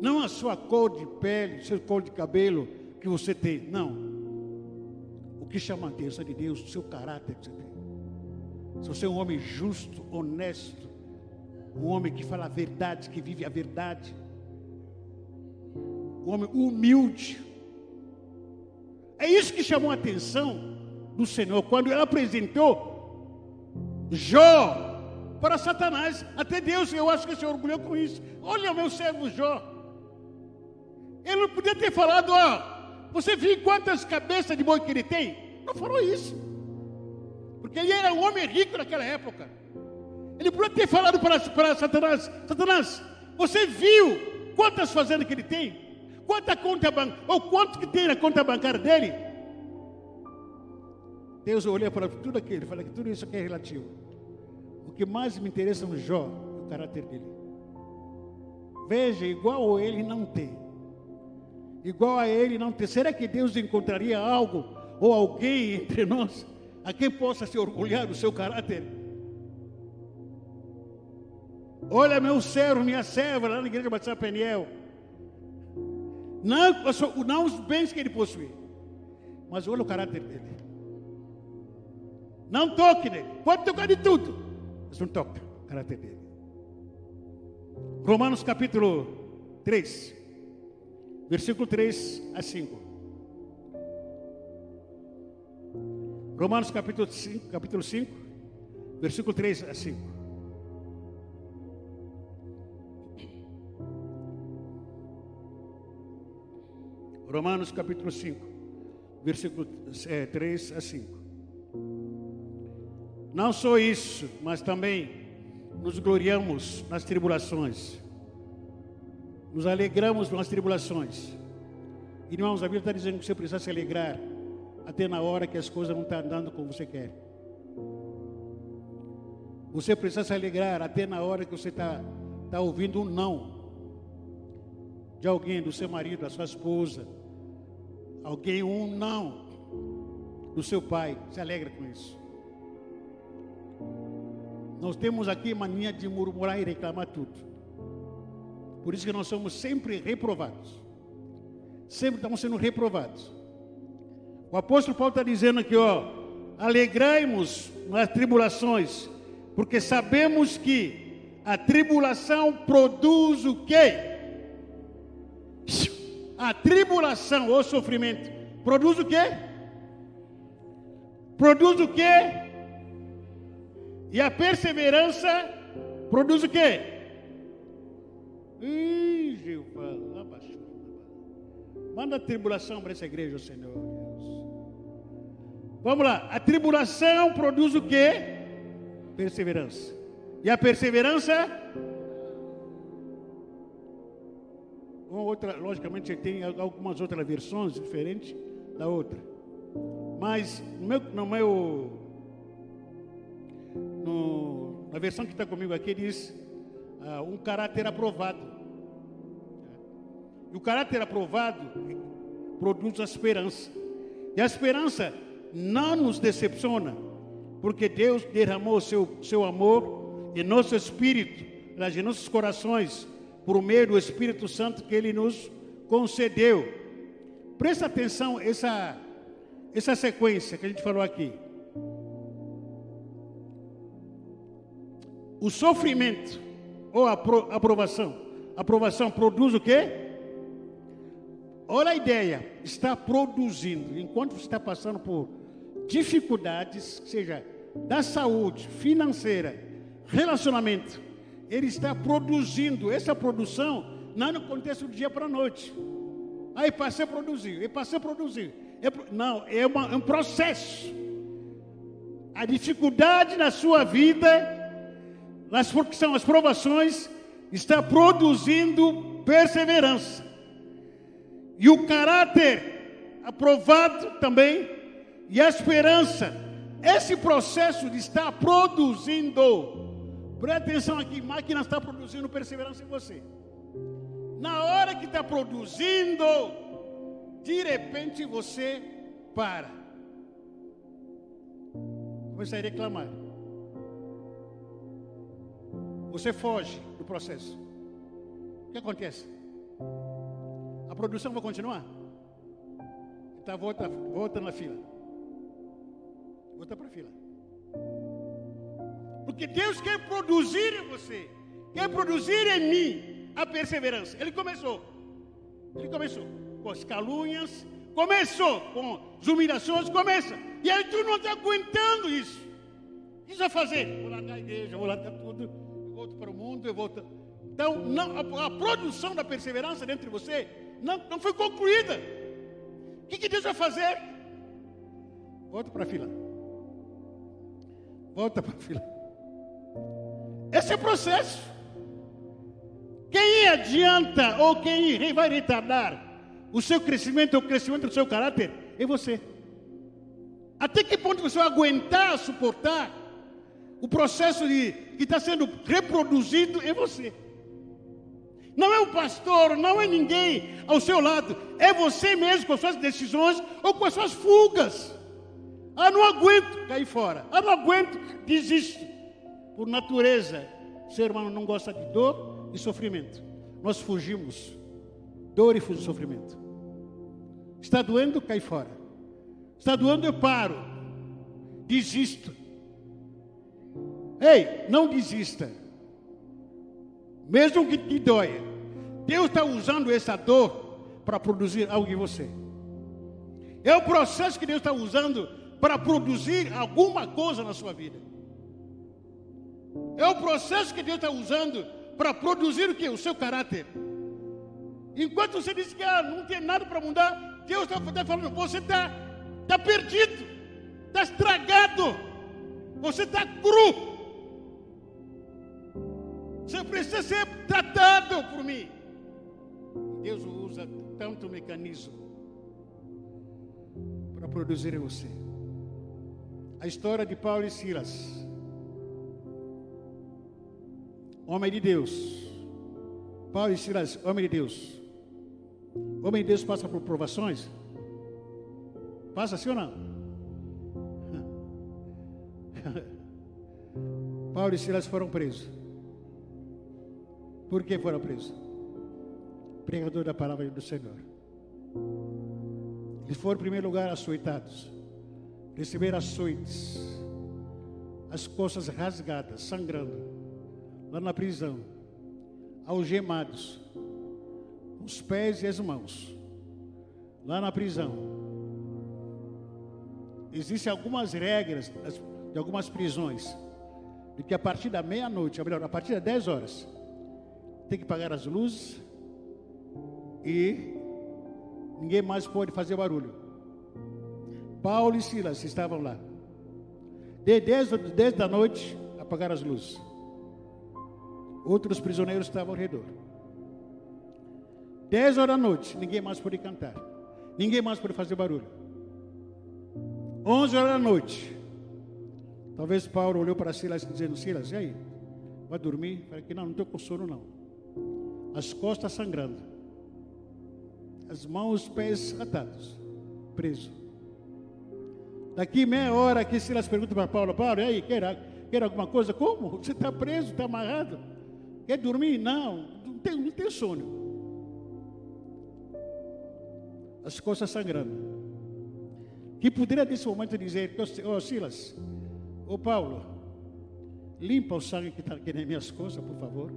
não é a sua cor de pele, seu cor de cabelo, que você tem. Não. O que chama a atenção de Deus, o seu caráter que você tem. Se você é um homem justo, honesto, um homem que fala a verdade, que vive a verdade, um homem humilde. É isso que chamou a atenção do Senhor quando ele apresentou Jó para Satanás. Até Deus, eu acho que se orgulhou com isso. Olha meu servo Jó. Ele não podia ter falado, ó, você viu quantas cabeças de boi que ele tem? Não falou isso. Porque ele era um homem rico naquela época. Ele podia ter falado para, para Satanás: Satanás, você viu quantas fazendas que ele tem? Quanta conta bancária, ou quanto que tem na conta bancária dele? Deus olhou para tudo aquilo falou que tudo isso aqui é relativo. O que mais me interessa no Jó é o caráter dele. Veja, igual a ele não tem. Igual a ele não tem. Será que Deus encontraria algo ou alguém entre nós a quem possa se orgulhar do seu caráter? Olha meu servo, minha serva lá na igreja Batista Peniel. Não, não os bens que ele possui, mas olha o caráter dele. Não toque nele. Pode tocar de tudo, mas não toca o caráter dele. Romanos capítulo 3, versículo 3 a 5. Romanos capítulo 5, capítulo 5, versículo 3 a 5. Romanos capítulo 5, versículo é, 3 a 5. Não só isso, mas também nos gloriamos nas tribulações, nos alegramos nas tribulações. Irmãos, a Bíblia está dizendo que você precisa se alegrar até na hora que as coisas não estão andando como você quer. Você precisa se alegrar até na hora que você está tá ouvindo um não de alguém, do seu marido, da sua esposa, alguém um não do seu pai, se alegra com isso. Nós temos aqui mania de murmurar e reclamar tudo. Por isso que nós somos sempre reprovados. Sempre estamos sendo reprovados. O apóstolo Paulo está dizendo aqui, ó, alegrai-nos nas tribulações, porque sabemos que a tribulação produz o quê? A tribulação ou sofrimento produz o quê? Produz o quê? E a perseverança produz o quê? Manda a tribulação para essa igreja, Senhor Deus. Vamos lá. A tribulação produz o quê? Perseverança. E a perseverança Uma outra, logicamente, tem algumas outras versões diferentes da outra. Mas no meu, no meu no, na versão que está comigo aqui diz uh, um caráter aprovado. E o caráter aprovado produz a esperança. E a esperança não nos decepciona, porque Deus derramou seu, seu amor em nosso espírito, em nossos corações, por meio do Espírito Santo que Ele nos concedeu. Presta atenção essa essa sequência que a gente falou aqui. O sofrimento ou a aprovação, aprovação produz o quê? Olha a ideia, está produzindo, enquanto você está passando por dificuldades, seja da saúde, financeira, relacionamento, ele está produzindo. Essa produção não é no contexto do dia para a noite. Aí passei a produzir, e passei a produzir. É, não, é, uma, é um processo. A dificuldade na sua vida, nas que são as provações, está produzindo perseverança. E o caráter aprovado também, e a esperança. Esse processo de estar produzindo Preste atenção aqui, máquina está produzindo perseverança em você. Na hora que está produzindo, de repente você para. Começa a reclamar. Você foge do processo. O que acontece? A produção vai continuar? Então volta, volta na fila. Volta para a fila. Porque Deus quer produzir em você, quer produzir em mim a perseverança. Ele começou. Ele começou com as calúnias, começou com as humilhações, começa. E aí tu não está aguentando isso. O que vai fazer? Vou largar a igreja, vou largar tudo, eu volto para o mundo, eu volto. Então, não, a, a, produção da perseverança dentro de você não, não foi concluída. O que, que Deus vai fazer? Volta para a fila. Volta para a fila. Esse é o processo. Quem adianta ou quem vai retardar o seu crescimento, o crescimento do seu caráter, é você. Até que ponto você vai aguentar, suportar O processo de, que está sendo reproduzido é você. Não é o pastor, não é ninguém ao seu lado. É você mesmo com as suas decisões ou com as suas fugas. Ah, não aguento cair fora. Ah, não aguento, desisto. Por natureza, o ser humano não gosta de dor e sofrimento. Nós fugimos. Dor e sofrimento. Está doendo, cai fora. Está doendo, eu paro. Desisto. Ei, não desista. Mesmo que te doia. Deus está usando essa dor para produzir algo em você. É o processo que Deus está usando para produzir alguma coisa na sua vida. É o processo que Deus está usando para produzir o que? O seu caráter. Enquanto você diz que ah, não tem nada para mudar, Deus está tá falando, você está tá perdido, está estragado, você está cru. Você precisa ser tratado por mim. Deus usa tanto mecanismo para produzir em você. A história de Paulo e Silas. Homem de Deus. Paulo e Silas, homem de Deus. Homem de Deus passa por provações? Passa sim ou não? Paulo e Silas foram presos. Por que foram presos? Pregador da palavra do Senhor. Eles foram, em primeiro lugar, açoitados. Receberam açoites. As costas rasgadas, sangrando lá na prisão, algemados, os pés e as mãos, lá na prisão. Existem algumas regras de algumas prisões, de que a partir da meia-noite, ou melhor, a partir das 10 horas, tem que pagar as luzes e ninguém mais pode fazer barulho. Paulo e Silas estavam lá. De 10, 10 da noite, apagar as luzes. Outros prisioneiros estavam ao redor. Dez horas da noite, ninguém mais podia cantar. Ninguém mais podia fazer barulho. Onze horas da noite. Talvez Paulo olhou para Silas dizendo, Silas, e aí? Vai dormir? Falei que não, não estou com sono não. As costas sangrando. As mãos os pés atados. Preso. Daqui meia hora que Silas pergunta para Paulo, Paulo, e aí, quer, quer alguma coisa? Como? Você está preso, está amarrado. Quer dormir? Não, não tem, não tem sono. As costas sangrando. Que poderia nesse momento dizer, oh, Silas, ô oh, Paulo, limpa o sangue que está aqui nas minhas costas, por favor.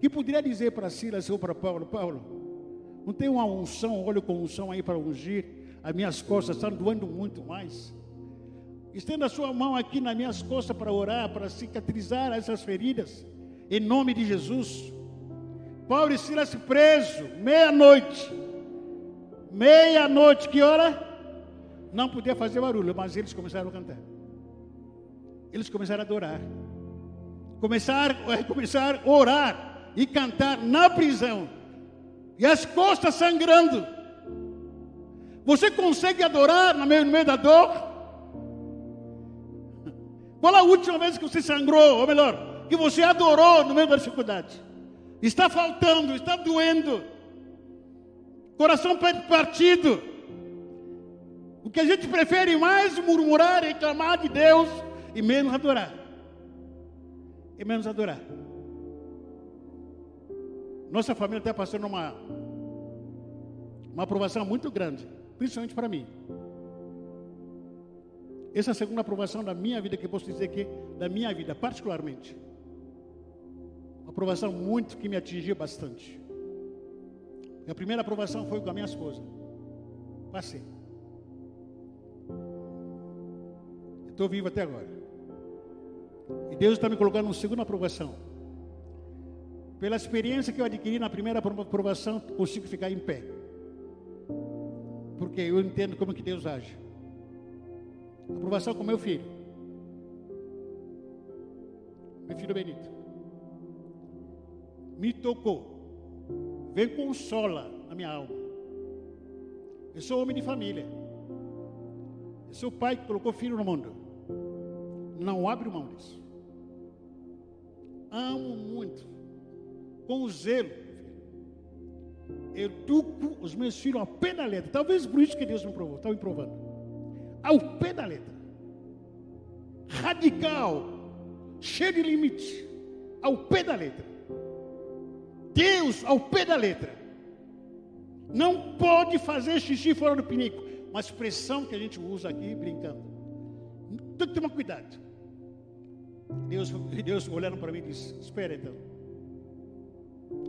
Que poderia dizer para Silas ou para Paulo, Paulo, não tem uma unção, óleo com unção aí para ungir, as minhas costas estão doendo muito mais. Estenda a sua mão aqui nas minhas costas para orar, para cicatrizar essas feridas em nome de Jesus. Paulo e Silas preso, meia-noite. Meia-noite, que hora? Não podia fazer barulho, mas eles começaram a cantar. Eles começaram a adorar. Começaram, eh, começaram a orar e cantar na prisão. E as costas sangrando. Você consegue adorar no meio, no meio da dor? Qual a última vez que você sangrou? Ou melhor, que você adorou no meio da dificuldade. Está faltando, está doendo. Coração partido. O que a gente prefere mais murmurar e reclamar de Deus e menos adorar. E menos adorar. Nossa família está passando uma, uma aprovação muito grande, principalmente para mim. Essa é a segunda aprovação da minha vida que eu posso dizer que da minha vida, particularmente. Uma aprovação muito que me atingiu bastante. a primeira aprovação foi com a minha esposa. Passei. Estou vivo até agora. E Deus está me colocando uma segunda aprovação. Pela experiência que eu adquiri na primeira aprovação, consigo ficar em pé. Porque eu entendo como que Deus age. Aprovação com meu filho. Meu filho Benito me tocou. Vem consola na minha alma. Eu sou homem de família. Eu sou pai que colocou filho no mundo. Não abre mão disso. amo muito, com zelo. Educo os meus filhos ao pé da letra. Talvez por isso que Deus me provou, está me provando. Ao pé da letra. Radical, cheio de limite. Ao pé da letra. Deus ao pé da letra. Não pode fazer xixi fora do pinico. Uma expressão que a gente usa aqui brincando. Tem que tomar cuidado. Deus, Deus olhando para mim disse: Espera então.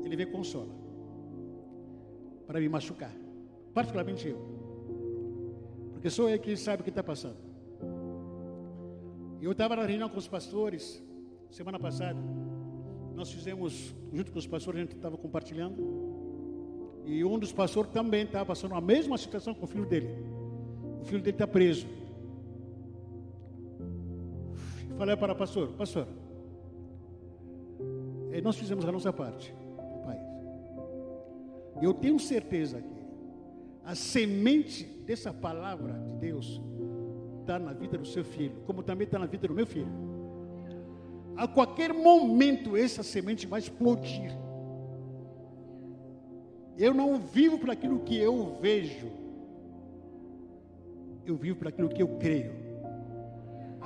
Ele veio consola para me machucar, particularmente eu, porque sou eu que sabe o que está passando. Eu estava na reunião com os pastores semana passada. Nós fizemos, junto com os pastores, a gente estava compartilhando. E um dos pastores também estava passando a mesma situação com o filho dele. O filho dele está preso. Falei para o pastor, pastor, eh, nós fizemos a nossa parte país. Eu tenho certeza que a semente dessa palavra de Deus está na vida do seu filho, como também está na vida do meu filho. A qualquer momento essa semente vai explodir. Eu não vivo para aquilo que eu vejo. Eu vivo para aquilo que eu creio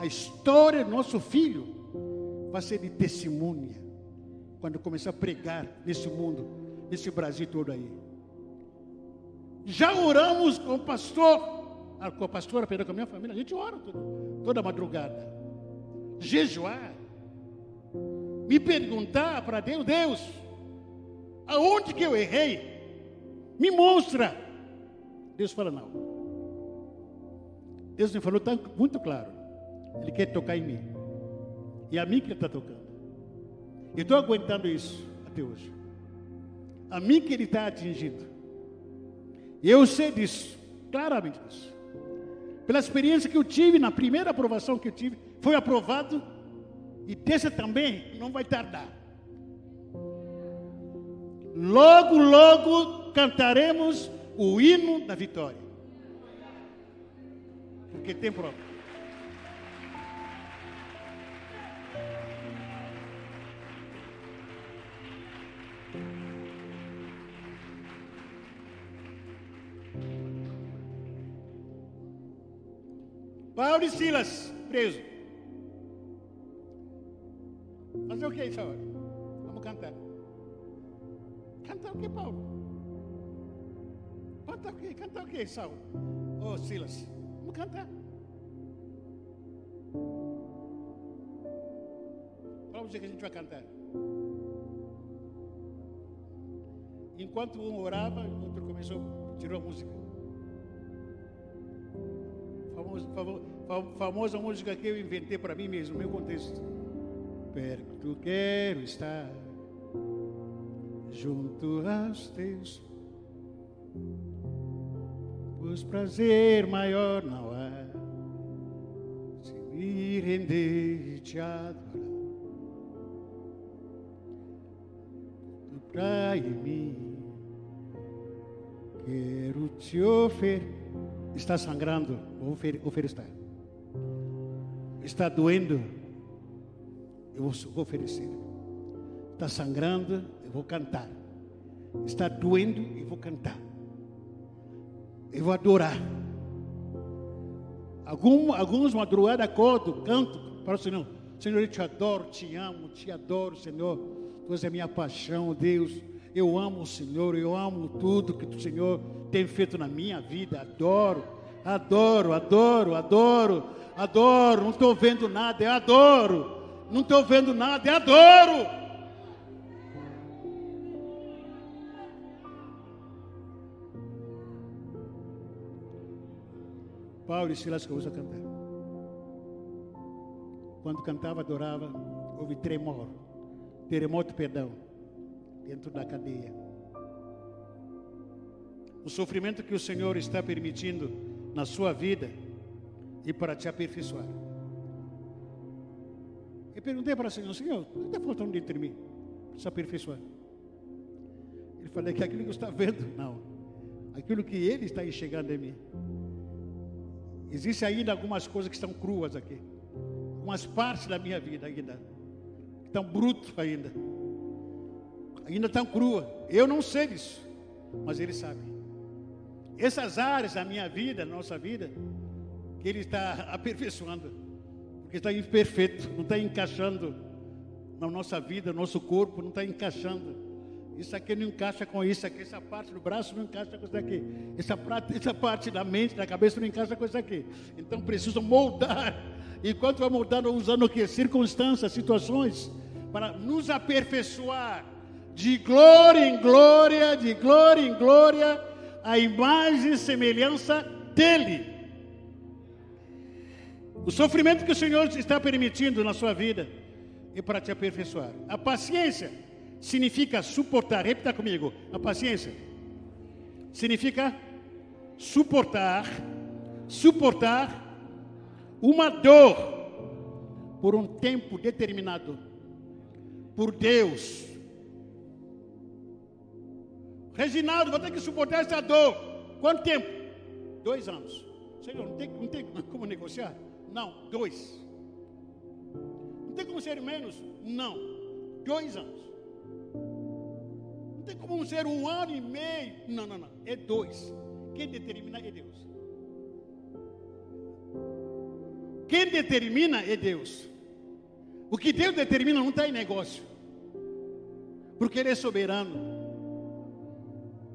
a história do nosso filho vai ser de testemunha quando começar a pregar nesse mundo, nesse Brasil todo aí. Já oramos com o pastor, ah, com a pastora, perdão, com a minha família, a gente ora toda, toda madrugada. Jejuar. Me perguntar para Deus, Deus, aonde que eu errei? Me mostra. Deus fala, não. Deus me falou, está muito claro. Ele quer tocar em mim. E a mim que ele está tocando. Eu estou aguentando isso até hoje. A mim que ele está atingindo. E eu sei disso, claramente disso. Pela experiência que eu tive, na primeira aprovação que eu tive, foi aprovado. E dessa também não vai tardar. Logo, logo cantaremos o hino da vitória. Porque tem prova. Paulo e Silas, preso. Fazer o que essa hora? Vamos cantar. Cantar o que, Paulo? Cantar o que? Cantar o que, Saulo? Ô, oh, Silas, vamos cantar. Qual música que a gente vai cantar? Enquanto um orava, o outro começou, tirou a música famosa, música que eu inventei para mim mesmo, meu contexto. Quero estar, junto aos teus, pois prazer maior não há, se me render e te adorar. Tu pra em mim, quero te oferecer Está sangrando, vou oferecer. Está doendo, eu vou oferecer. Está sangrando, eu vou cantar. Está doendo, eu vou cantar. Eu vou adorar. Algum, alguns madrugadas acordo, canto para o Senhor. Senhor, eu te adoro, te amo, te adoro, Senhor. Tu és a minha paixão, Deus. Eu amo o Senhor, eu amo tudo que o Senhor tem feito na minha vida. Adoro, adoro, adoro, adoro, adoro. Não estou vendo nada, eu adoro. Não estou vendo nada, eu adoro. Paulo e Silas começou a cantar. Quando cantava, adorava, houve tremor, terremoto, perdão dentro da cadeia. O sofrimento que o Senhor está permitindo na sua vida e para te aperfeiçoar. Eu perguntei para o Senhor, Senhor, o que está faltando dentro de mim para se aperfeiçoar? Ele falou que aquilo que está vendo, não. Aquilo que Ele está enxergando em mim. Existem ainda algumas coisas que estão cruas aqui. Algumas partes da minha vida ainda tão bruto ainda. Ainda tão crua. Eu não sei disso, mas Ele sabe. Essas áreas da minha vida, da nossa vida, que Ele está aperfeiçoando, porque está imperfeito, não está encaixando na nossa vida, no nosso corpo, não está encaixando. Isso aqui não encaixa com isso aqui, essa parte do braço não encaixa com isso aqui, essa, essa parte da mente, da cabeça não encaixa com isso aqui. Então preciso moldar. Enquanto vai moldando, usando o que? Circunstâncias, situações, para nos aperfeiçoar de glória em glória, de glória em glória, a imagem e semelhança dele. O sofrimento que o Senhor está permitindo na sua vida é para te aperfeiçoar. A paciência significa suportar. Repita comigo. A paciência significa suportar, suportar uma dor por um tempo determinado por Deus. Reginaldo, vou ter que suportar essa dor. Quanto tempo? Dois anos. Senhor, não tem, não tem como negociar? Não, dois. Não tem como ser menos? Não, dois anos. Não tem como ser um ano e meio? Não, não, não. É dois. Quem determina é Deus. Quem determina é Deus. O que Deus determina não está em negócio. Porque Ele é soberano.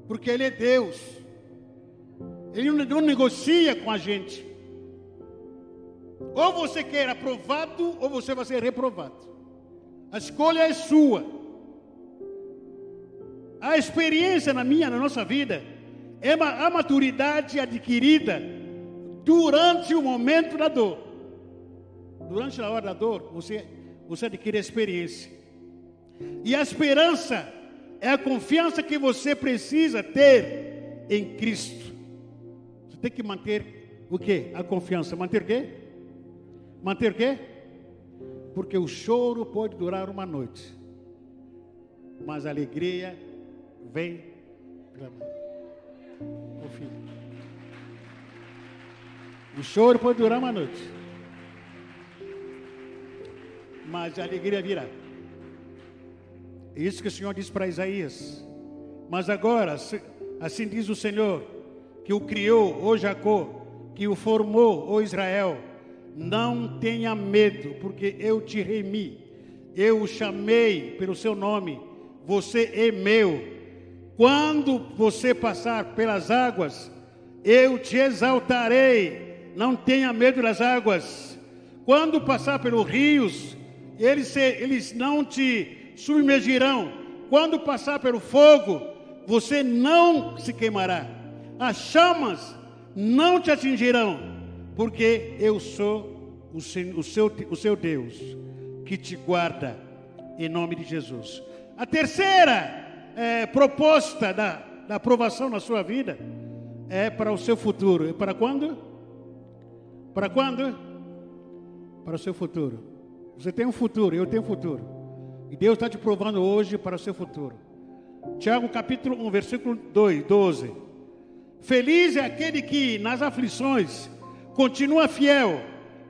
Porque Ele é Deus. Ele não negocia com a gente. Ou você quer aprovado, ou você vai ser reprovado. A escolha é sua. A experiência na minha, na nossa vida, é a maturidade adquirida durante o momento da dor. Durante a hora da dor, você, você adquire a experiência. E a esperança é a confiança que você precisa ter em Cristo. Você tem que manter o que? A confiança. Manter o quê? Manter o quê? Porque o choro pode durar uma noite, mas a alegria vem pela manhã. O filho. O choro pode durar uma noite, mas a alegria virá. É isso que o Senhor diz para Isaías. Mas agora, assim diz o Senhor, que o criou, o Jacó, que o formou, o Israel não tenha medo, porque eu te remi, eu o chamei pelo seu nome, você é meu. Quando você passar pelas águas, eu te exaltarei, não tenha medo das águas. Quando passar pelos rios, eles, eles não te submergirão. Quando passar pelo fogo, você não se queimará. As chamas não te atingirão porque eu sou o o seu, o seu Deus que te guarda em nome de Jesus. A terceira é, proposta da, da aprovação na sua vida é para o seu futuro. É para quando? Para quando? Para o seu futuro. Você tem um futuro, eu tenho um futuro. E Deus está te provando hoje para o seu futuro. Tiago capítulo 1, versículo 2, 12. Feliz é aquele que nas aflições continua fiel,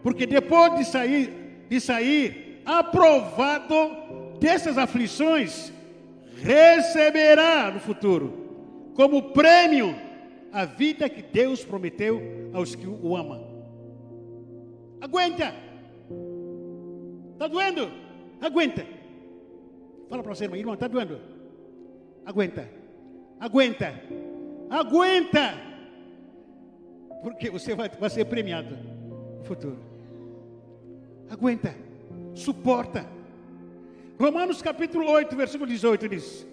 porque depois de sair, de sair aprovado dessas aflições, receberá no futuro, como prêmio, a vida que Deus prometeu aos que o amam. Aguenta! Está doendo? Aguenta! Fala para você, irmã, irmã, está doendo? Aguenta! Aguenta! Aguenta! Porque você vai, vai ser premiado no futuro. Aguenta, suporta. Romanos capítulo 8, versículo 18 diz: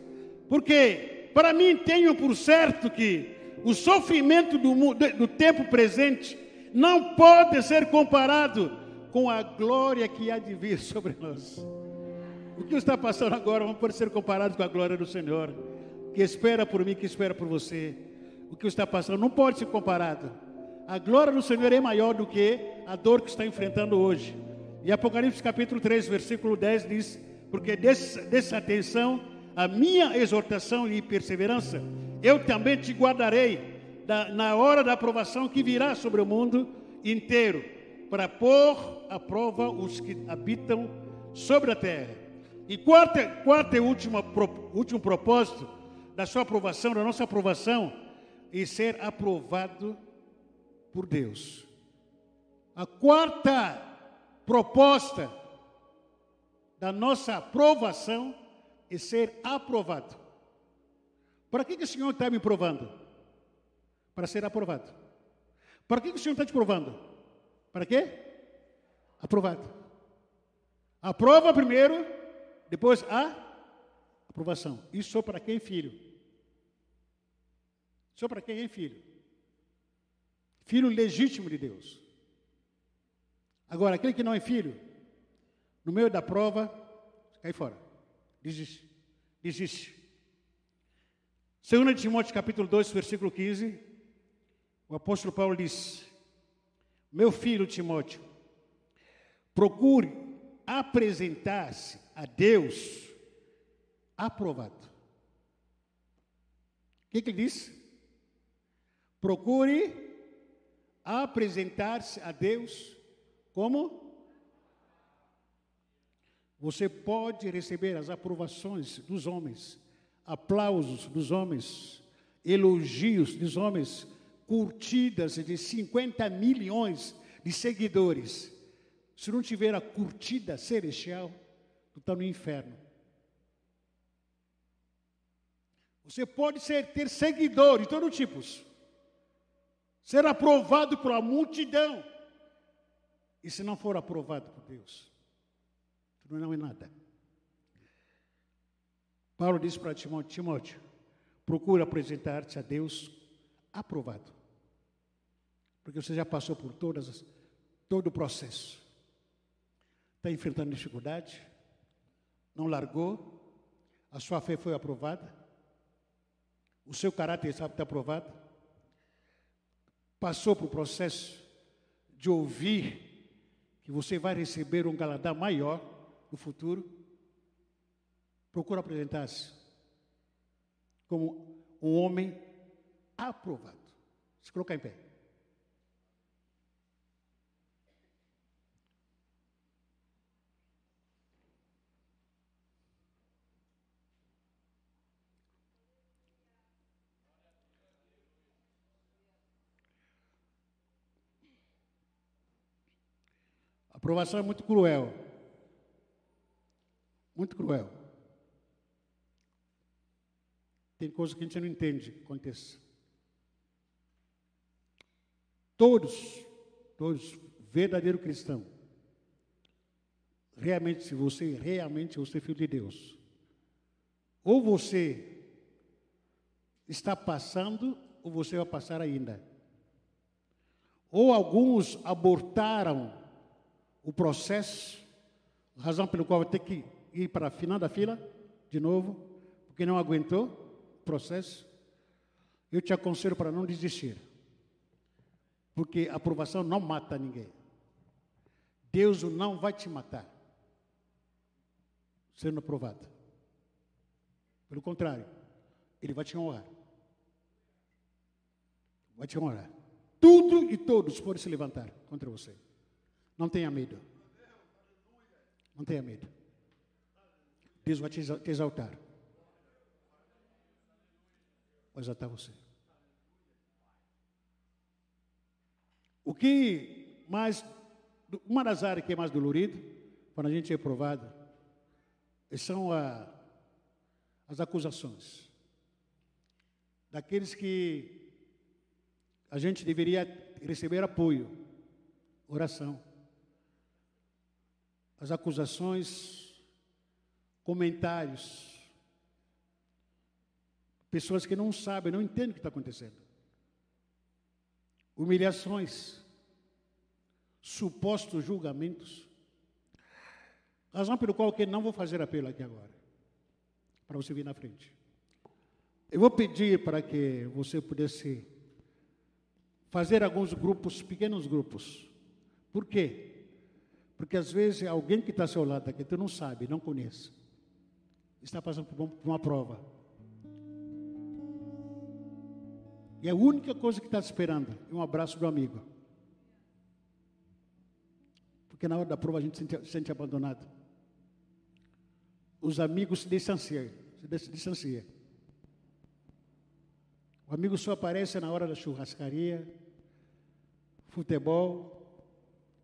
Porque para mim tenho por certo que o sofrimento do, do tempo presente não pode ser comparado com a glória que há de vir sobre nós. O que está passando agora não pode ser comparado com a glória do Senhor, que espera por mim, que espera por você. O que está passando não pode ser comparado. A glória do Senhor é maior do que a dor que está enfrentando hoje. E Apocalipse capítulo 3, versículo 10 diz: Porque dessa atenção, a minha exortação e perseverança, eu também te guardarei da, na hora da aprovação que virá sobre o mundo inteiro, para pôr à prova os que habitam sobre a terra. E quarto, quarto e último propósito da sua aprovação, da nossa aprovação, e ser aprovado por Deus. A quarta proposta da nossa aprovação é ser aprovado. Para que, que o Senhor está me provando? Para ser aprovado. Para que, que o Senhor está te provando? Para quê? Aprovado. Aprova primeiro, depois a aprovação. Isso para quem, filho? Isso para quem é filho? Filho legítimo de Deus. Agora, aquele que não é filho, no meio da prova, cai fora. Desiste. Desiste. 2 Timóteo capítulo 2, versículo 15, o apóstolo Paulo diz: Meu filho Timóteo, procure apresentar-se a Deus aprovado. O que, que ele diz? Procure apresentar-se a Deus como? Você pode receber as aprovações dos homens aplausos dos homens, elogios dos homens, curtidas de 50 milhões de seguidores. Se não tiver a curtida celestial, tu está no inferno. Você pode ser, ter seguidores de todos os tipos, ser aprovado por uma multidão, e se não for aprovado por Deus, tu não é nada. Paulo disse para Timóteo: Timóteo, procura apresentar-te a Deus aprovado. Porque você já passou por todas, todo o processo. Está enfrentando dificuldade, não largou, a sua fé foi aprovada, o seu caráter está aprovado, passou por o processo de ouvir que você vai receber um galadão maior no futuro procura apresentar-se como um homem aprovado. Se colocar em pé. A aprovação é muito cruel. Muito cruel. Tem coisas que a gente não entende que aconteça. Todos, todos, verdadeiro cristão, realmente, se você realmente você é filho de Deus, ou você está passando, ou você vai passar ainda. Ou alguns abortaram o processo, razão pelo qual vai ter que ir para a final da fila, de novo, porque não aguentou processo, eu te aconselho para não desistir. Porque a aprovação não mata ninguém. Deus não vai te matar sendo aprovado. Pelo contrário, Ele vai te honrar. Vai te honrar. Tudo e todos podem se levantar contra você. Não tenha medo. Não tenha medo. Deus vai te exaltar vai exaltar você. O que mais, uma das áreas que é mais dolorido, quando a gente é provado, são a, as acusações. Daqueles que a gente deveria receber apoio, oração. As acusações, comentários, Pessoas que não sabem, não entendem o que está acontecendo. Humilhações, supostos julgamentos. Razão pelo qual eu não vou fazer apelo aqui agora, para você vir na frente. Eu vou pedir para que você pudesse fazer alguns grupos, pequenos grupos. Por quê? Porque às vezes alguém que está ao seu lado aqui, tu não sabe, não conhece, está passando por uma prova. E a única coisa que está esperando é um abraço do amigo. Porque na hora da prova a gente se sente, se sente abandonado. os amigos se distanciam. Se distanciam. O amigo só aparece na hora da churrascaria, futebol,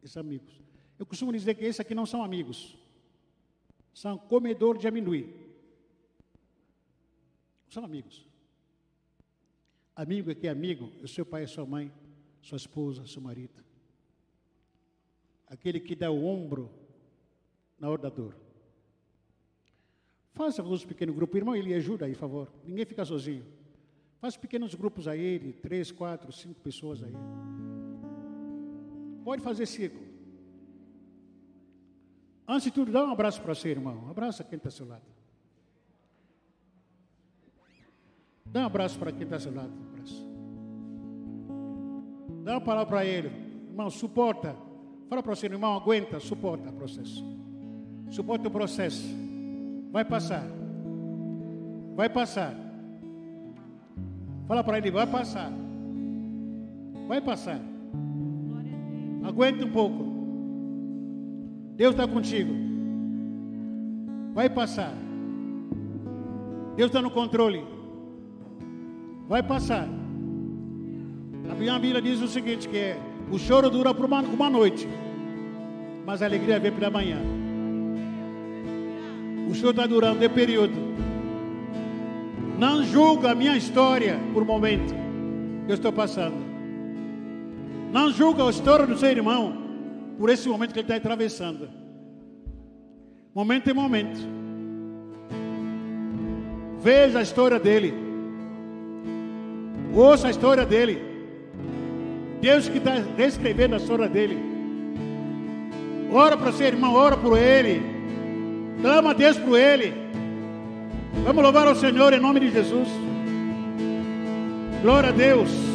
esses amigos. Eu costumo dizer que esses aqui não são amigos, são comedor de amendoim. São amigos. Amigo é que é amigo, é seu pai, é sua mãe, sua esposa, seu marido. Aquele que dá o ombro na hora da dor. Faça uns pequenos grupos. Irmão, ele ajuda aí, por favor. Ninguém fica sozinho. Faça pequenos grupos aí, de três, quatro, cinco pessoas aí. Pode fazer ciclo. Antes de tudo, dá um abraço para você, irmão. Abraça quem está ao seu lado. Dá um abraço para quem está ao seu lado. Abraço. Dá uma palavra para ele. Irmão, suporta. Fala para você, irmão, aguenta, suporta o processo. Suporta o processo. Vai passar. Vai passar. Fala para ele, vai passar. Vai passar. Aguenta um pouco. Deus está contigo. Vai passar. Deus está no controle. Vai passar. A minha Bíblia diz o seguinte: que é, o choro dura por uma, uma noite, mas a alegria vem pela manhã. O choro está durando, é período. Não julga a minha história por momento eu estou passando. Não julga a história do seu irmão por esse momento que ele está atravessando. Momento em momento. Veja a história dele. Ouça a história dele. Deus que está descrevendo a história dele. Ora para seu irmão, ora por ele. Clama a Deus por ele. Vamos louvar ao Senhor em nome de Jesus. Glória a Deus.